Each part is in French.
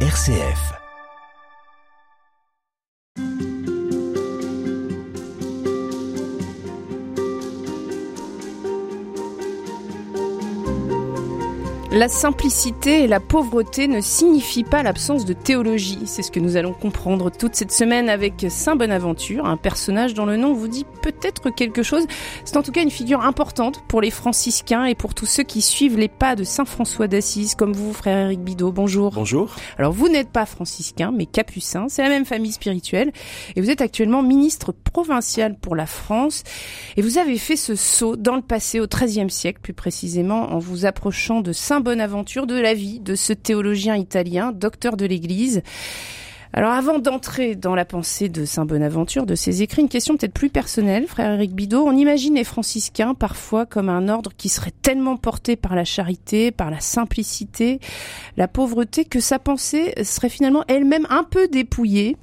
RCF. La simplicité et la pauvreté ne signifient pas l'absence de théologie. C'est ce que nous allons comprendre toute cette semaine avec Saint Bonaventure, un personnage dont le nom vous dit peut-être quelque chose. C'est en tout cas une figure importante pour les franciscains et pour tous ceux qui suivent les pas de Saint François d'Assise, comme vous, frère Éric Bidot. Bonjour. Bonjour. Alors vous n'êtes pas franciscain, mais capucin. C'est la même famille spirituelle. Et vous êtes actuellement ministre provincial pour la France. Et vous avez fait ce saut dans le passé, au XIIIe siècle, plus précisément, en vous approchant de Saint Bonaventure, de la vie de ce théologien italien, docteur de l'Église. Alors avant d'entrer dans la pensée de Saint Bonaventure, de ses écrits, une question peut-être plus personnelle, frère Éric Bidot. On imagine les franciscains parfois comme un ordre qui serait tellement porté par la charité, par la simplicité, la pauvreté, que sa pensée serait finalement elle-même un peu dépouillée.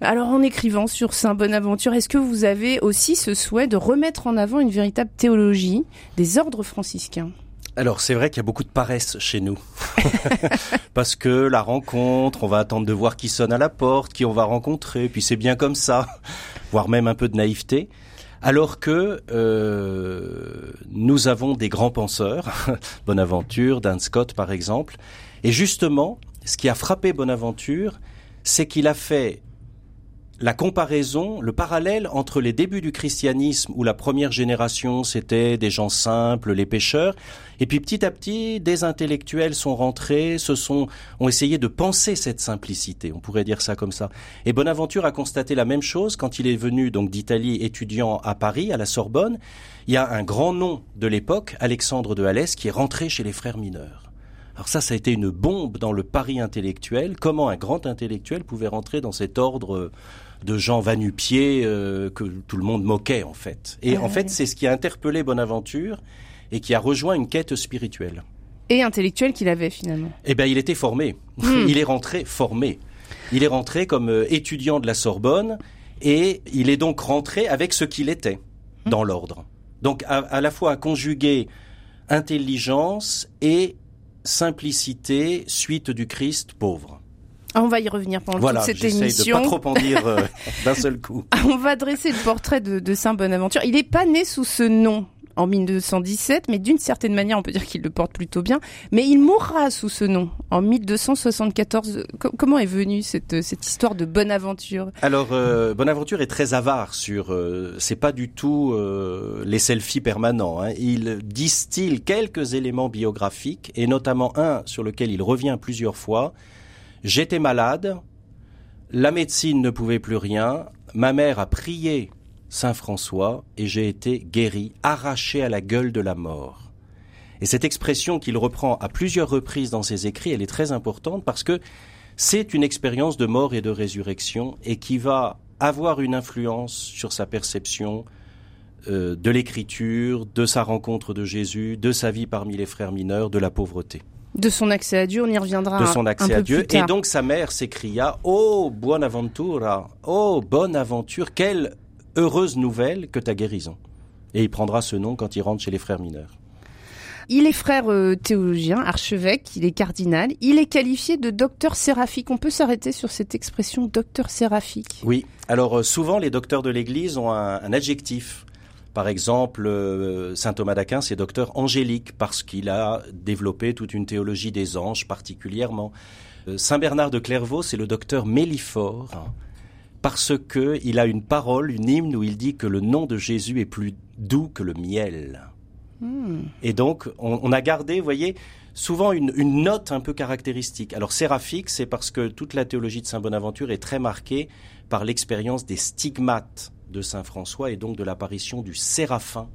Alors en écrivant sur Saint Bonaventure, est-ce que vous avez aussi ce souhait de remettre en avant une véritable théologie des ordres franciscains? Alors c'est vrai qu'il y a beaucoup de paresse chez nous. Parce que la rencontre, on va attendre de voir qui sonne à la porte, qui on va rencontrer, puis c'est bien comme ça, voire même un peu de naïveté. Alors que euh, nous avons des grands penseurs, Bonaventure, Dan Scott par exemple, et justement, ce qui a frappé Bonaventure, c'est qu'il a fait la comparaison, le parallèle entre les débuts du christianisme où la première génération c'était des gens simples, les pêcheurs, et puis petit à petit des intellectuels sont rentrés, se sont ont essayé de penser cette simplicité, on pourrait dire ça comme ça. Et Bonaventure a constaté la même chose quand il est venu donc d'Italie étudiant à Paris à la Sorbonne. Il y a un grand nom de l'époque, Alexandre de Alès, qui est rentré chez les frères mineurs. Alors ça, ça a été une bombe dans le Paris intellectuel. Comment un grand intellectuel pouvait rentrer dans cet ordre de gens vanupiers euh, que tout le monde moquait en fait? Et en fait, c'est ce qui a interpellé Bonaventure et qui a rejoint une quête spirituelle. Et intellectuelle qu'il avait finalement. Eh bien, il était formé. Hmm. il est rentré formé. Il est rentré comme euh, étudiant de la Sorbonne et il est donc rentré avec ce qu'il était hmm. dans l'ordre. Donc à, à la fois conjuguer intelligence et simplicité, suite du Christ pauvre. On va y revenir pendant voilà, toute cette émission. de pas trop en dire euh, d'un seul coup. On va dresser le portrait de, de Saint Bonaventure. Il n'est pas né sous ce nom en 1217, mais d'une certaine manière, on peut dire qu'il le porte plutôt bien. Mais il mourra sous ce nom en 1274. comment est venue cette, cette histoire de Bonaventure? Alors, euh, Bonaventure est très avare sur. Euh, c'est pas du tout euh, les selfies permanents. Hein. Il distille quelques éléments biographiques et notamment un sur lequel il revient plusieurs fois J'étais malade, la médecine ne pouvait plus rien, ma mère a prié Saint François et j'ai été guéri, arraché à la gueule de la mort. Et cette expression qu'il reprend à plusieurs reprises dans ses écrits, elle est très importante parce que c'est une expérience de mort et de résurrection et qui va avoir une influence sur sa perception euh, de l'écriture, de sa rencontre de Jésus, de sa vie parmi les frères mineurs, de la pauvreté. De son accès à Dieu, on y reviendra. De son accès un à Dieu. plus tard. Et donc sa mère s'écria Oh, Buonaventura, oh, bonne aventure, quelle heureuse nouvelle que ta guérison. Et il prendra ce nom quand il rentre chez les frères mineurs. Il est frère euh, théologien, archevêque, il est cardinal, il est qualifié de docteur séraphique. On peut s'arrêter sur cette expression docteur séraphique? Oui, alors euh, souvent les docteurs de l'Église ont un, un adjectif. Par exemple, euh, saint Thomas d'Aquin, c'est docteur angélique parce qu'il a développé toute une théologie des anges particulièrement. Saint Bernard de Clairvaux, c'est le docteur méliphore parce que il a une parole, une hymne où il dit que le nom de Jésus est plus doux que le miel. Hmm. Et donc, on, on a gardé, vous voyez, souvent une, une note un peu caractéristique. Alors, séraphique, c'est parce que toute la théologie de Saint Bonaventure est très marquée par l'expérience des stigmates de Saint François et donc de l'apparition du séraphin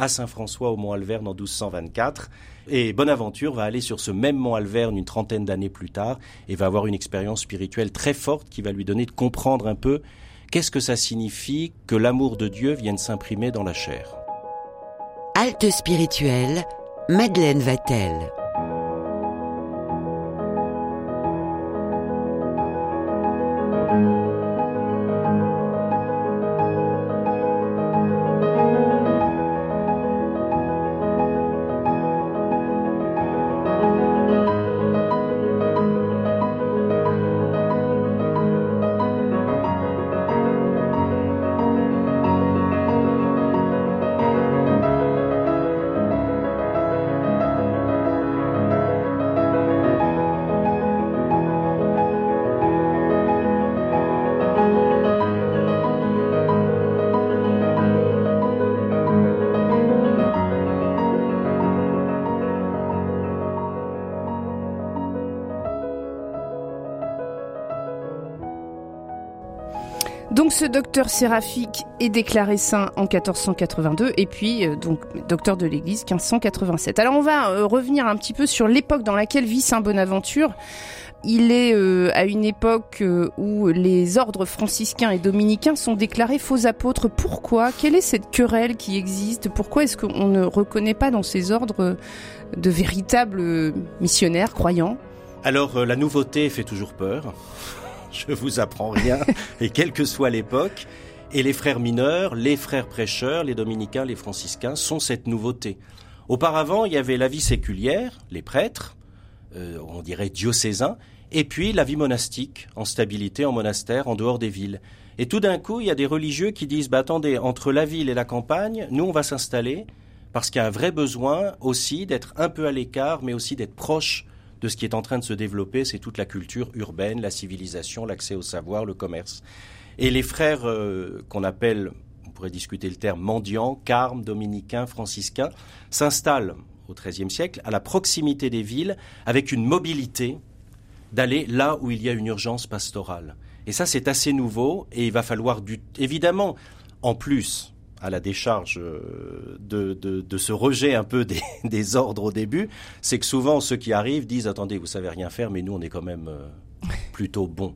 à Saint François au Mont Alverne en 1224. Et Bonaventure va aller sur ce même Mont Alverne une trentaine d'années plus tard et va avoir une expérience spirituelle très forte qui va lui donner de comprendre un peu qu'est-ce que ça signifie que l'amour de Dieu vienne s'imprimer dans la chair. Halte spirituelle, Madeleine Vatel. Donc ce docteur séraphique est déclaré saint en 1482 et puis euh, donc docteur de l'Église 1587. Alors on va euh, revenir un petit peu sur l'époque dans laquelle vit Saint Bonaventure. Il est euh, à une époque où les ordres franciscains et dominicains sont déclarés faux apôtres. Pourquoi? Quelle est cette querelle qui existe? Pourquoi est-ce qu'on ne reconnaît pas dans ces ordres de véritables missionnaires croyants? Alors la nouveauté fait toujours peur. je vous apprends rien, et quelle que soit l'époque. Et les frères mineurs, les frères prêcheurs, les dominicains, les franciscains sont cette nouveauté. Auparavant, il y avait la vie séculière, les prêtres, euh, on dirait diocésains, et puis la vie monastique, en stabilité, en monastère, en dehors des villes. Et tout d'un coup, il y a des religieux qui disent, bah attendez, entre la ville et la campagne, nous on va s'installer, parce qu'il y a un vrai besoin aussi d'être un peu à l'écart, mais aussi d'être proche de ce qui est en train de se développer, c'est toute la culture urbaine, la civilisation, l'accès au savoir, le commerce. Et les frères euh, qu'on appelle, on pourrait discuter le terme, mendiants, carmes, dominicains, franciscains, s'installent au XIIIe siècle à la proximité des villes avec une mobilité d'aller là où il y a une urgence pastorale. Et ça, c'est assez nouveau et il va falloir du... Évidemment, en plus, à la décharge euh, de, de, ce rejet un peu des, ordres au début, c'est que souvent ceux qui arrivent disent attendez, vous savez rien faire, mais nous on est quand même euh, plutôt bons.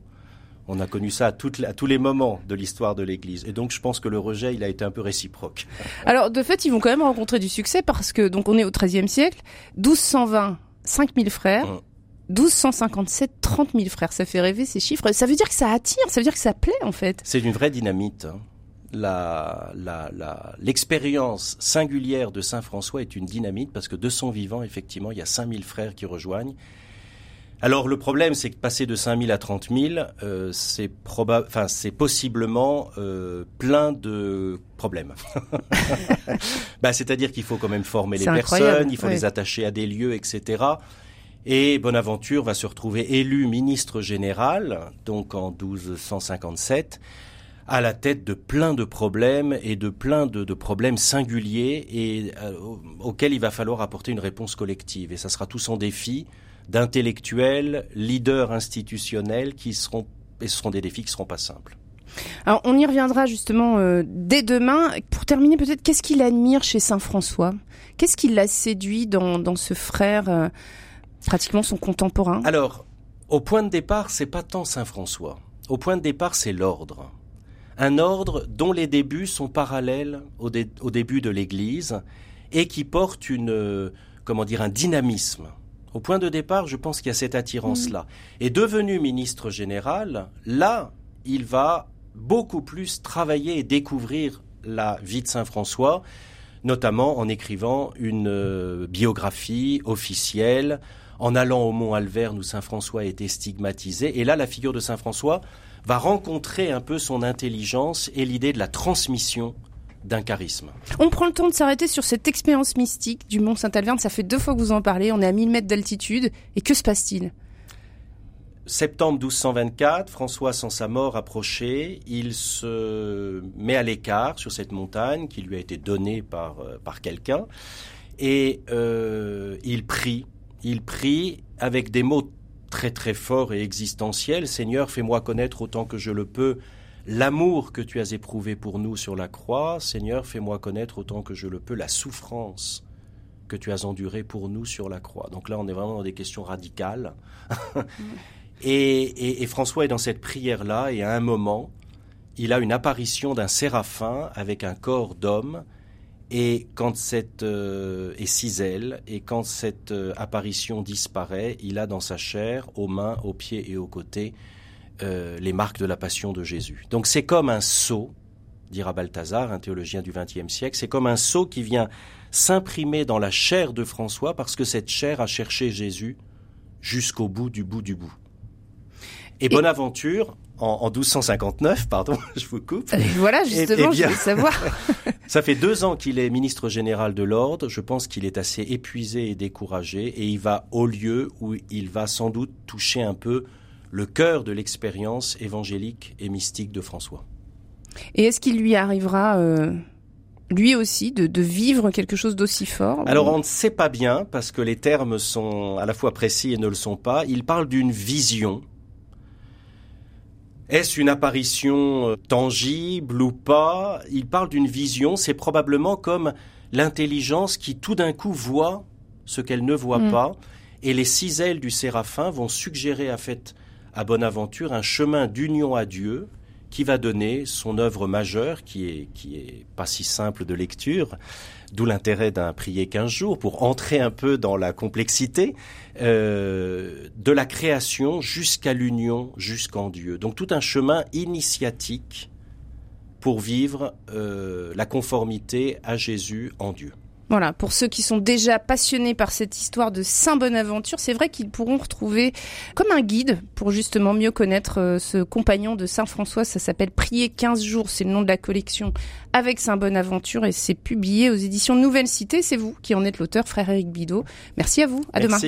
On a connu ça à, à tous les moments de l'histoire de l'Église. Et donc, je pense que le rejet, il a été un peu réciproque. Alors, de fait, ils vont quand même rencontrer du succès parce que, donc, on est au XIIIe siècle, 1220, 5000 frères. 1257, 30 000 frères, ça fait rêver ces chiffres. Ça veut dire que ça attire, ça veut dire que ça plaît en fait. C'est une vraie dynamite. Hein l'expérience singulière de Saint François est une dynamite parce que de son vivant, effectivement, il y a 5000 frères qui rejoignent. Alors le problème, c'est que passer de 5000 à 30 000, euh, c'est enfin c'est possiblement euh, plein de problèmes. bah, c'est-à-dire qu'il faut quand même former les personnes, il faut les attacher à des lieux, etc. Et Bonaventure va se retrouver élu ministre général, donc en 1257 à la tête de plein de problèmes et de plein de, problèmes singuliers et euh, auxquels il va falloir apporter une réponse collective. Et ça sera tout son défi d'intellectuels, leaders institutionnels qui seront, et ce seront des défis qui seront pas simples. Alors on y reviendra justement euh, dès demain. Pour terminer, peut-être, qu'est-ce qu'il admire chez Saint François Qu'est-ce qui l'a séduit dans, dans ce frère, euh, pratiquement son contemporain? Alors, au point de départ, c'est pas tant Saint François. Au point de départ, c'est l'ordre un ordre dont les débuts sont parallèles au, début de l'Église et qui porte une, comment dire, un dynamisme. Au point de départ, je pense qu'il y a cette attirance-là. Mm. Et devenu ministre général, là, il va beaucoup plus travailler et découvrir la vie de Saint François, notamment en écrivant une euh, biographie officielle, en allant au mont Alverne où Saint François a été stigmatisé. Et là, la figure de Saint François va rencontrer un peu son intelligence et l'idée de la transmission d'un charisme. On prend le temps de s'arrêter sur cette expérience mystique du Mont Saint-Alverne. Ça fait deux fois que vous en parlez. On est à 1000 mètres d'altitude. Et que se passe-t-il? Septembre 1224, François, sans sa mort approchée, il se met à l'écart sur cette montagne qui lui a été donnée par, euh, par quelqu'un. Et euh, il prie. Il prie avec des mots très très fort et existentiel. Seigneur, fais-moi connaître autant que je le peux l'amour que tu as éprouvé pour nous sur la croix. Seigneur, fais-moi connaître autant que je le peux la souffrance que tu as endurée pour nous sur la croix. Donc là, on est vraiment dans des questions radicales. et, et François est dans cette prière-là, et à un moment, il a une apparition d'un séraphin avec un corps d'homme et quand cette euh, et cisèle et quand cette euh, apparition disparaît, il a dans sa chair, aux mains, aux pieds et aux côtés, euh, les marques de la passion de Jésus. Donc c'est comme un sceau, dira Balthazar, un théologien du XXe siècle, c'est comme un sceau qui vient s'imprimer dans la chair de François parce que cette chair a cherché Jésus jusqu'au bout du bout du bout. Et, Bonaventure, en, 1259, pardon, je vous coupe. voilà, justement, je voulais savoir. ça fait deux ans qu'il est ministre général de l'ordre. Je pense qu'il est assez épuisé et découragé, et il va au lieu où il va sans doute toucher un peu le cœur de l'expérience évangélique et mystique de François. Et est-ce qu'il lui arrivera, euh, lui aussi, de, de, vivre quelque chose d'aussi fort Alors on ne sait pas bien, parce que les termes sont à la fois précis et ne le sont pas. Il parle d'une vision Est-ce une apparition euh, tangible ou pas? Il parle d'une vision, c'est probablement comme l'intelligence qui tout d'un coup voit ce qu'elle ne voit mm. pas, et les six ailes du séraphin vont suggérer à fait à Bonaventure un chemin d'union à Dieu qui va donner son œuvre majeure, qui est, qui est pas si simple de lecture, d'où l'intérêt d'un prier quinze jours pour entrer un peu dans la complexité euh, de la création jusqu'à l'union, jusqu'en Dieu. Donc tout un chemin initiatique pour vivre euh, la conformité à Jésus en Dieu. Voilà, pour ceux qui sont déjà passionnés par cette histoire de Saint Bonaventure, c'est vrai qu'ils pourront retrouver comme un guide pour justement mieux connaître euh, ce compagnon de Saint François. Ça s'appelle Prier 15 jours, c'est le nom de la collection avec Saint Bonaventure et c'est publié aux éditions Nouvelle Cité. C'est vous qui en êtes l'auteur, frère Éric Bidot. Merci à vous, à demain.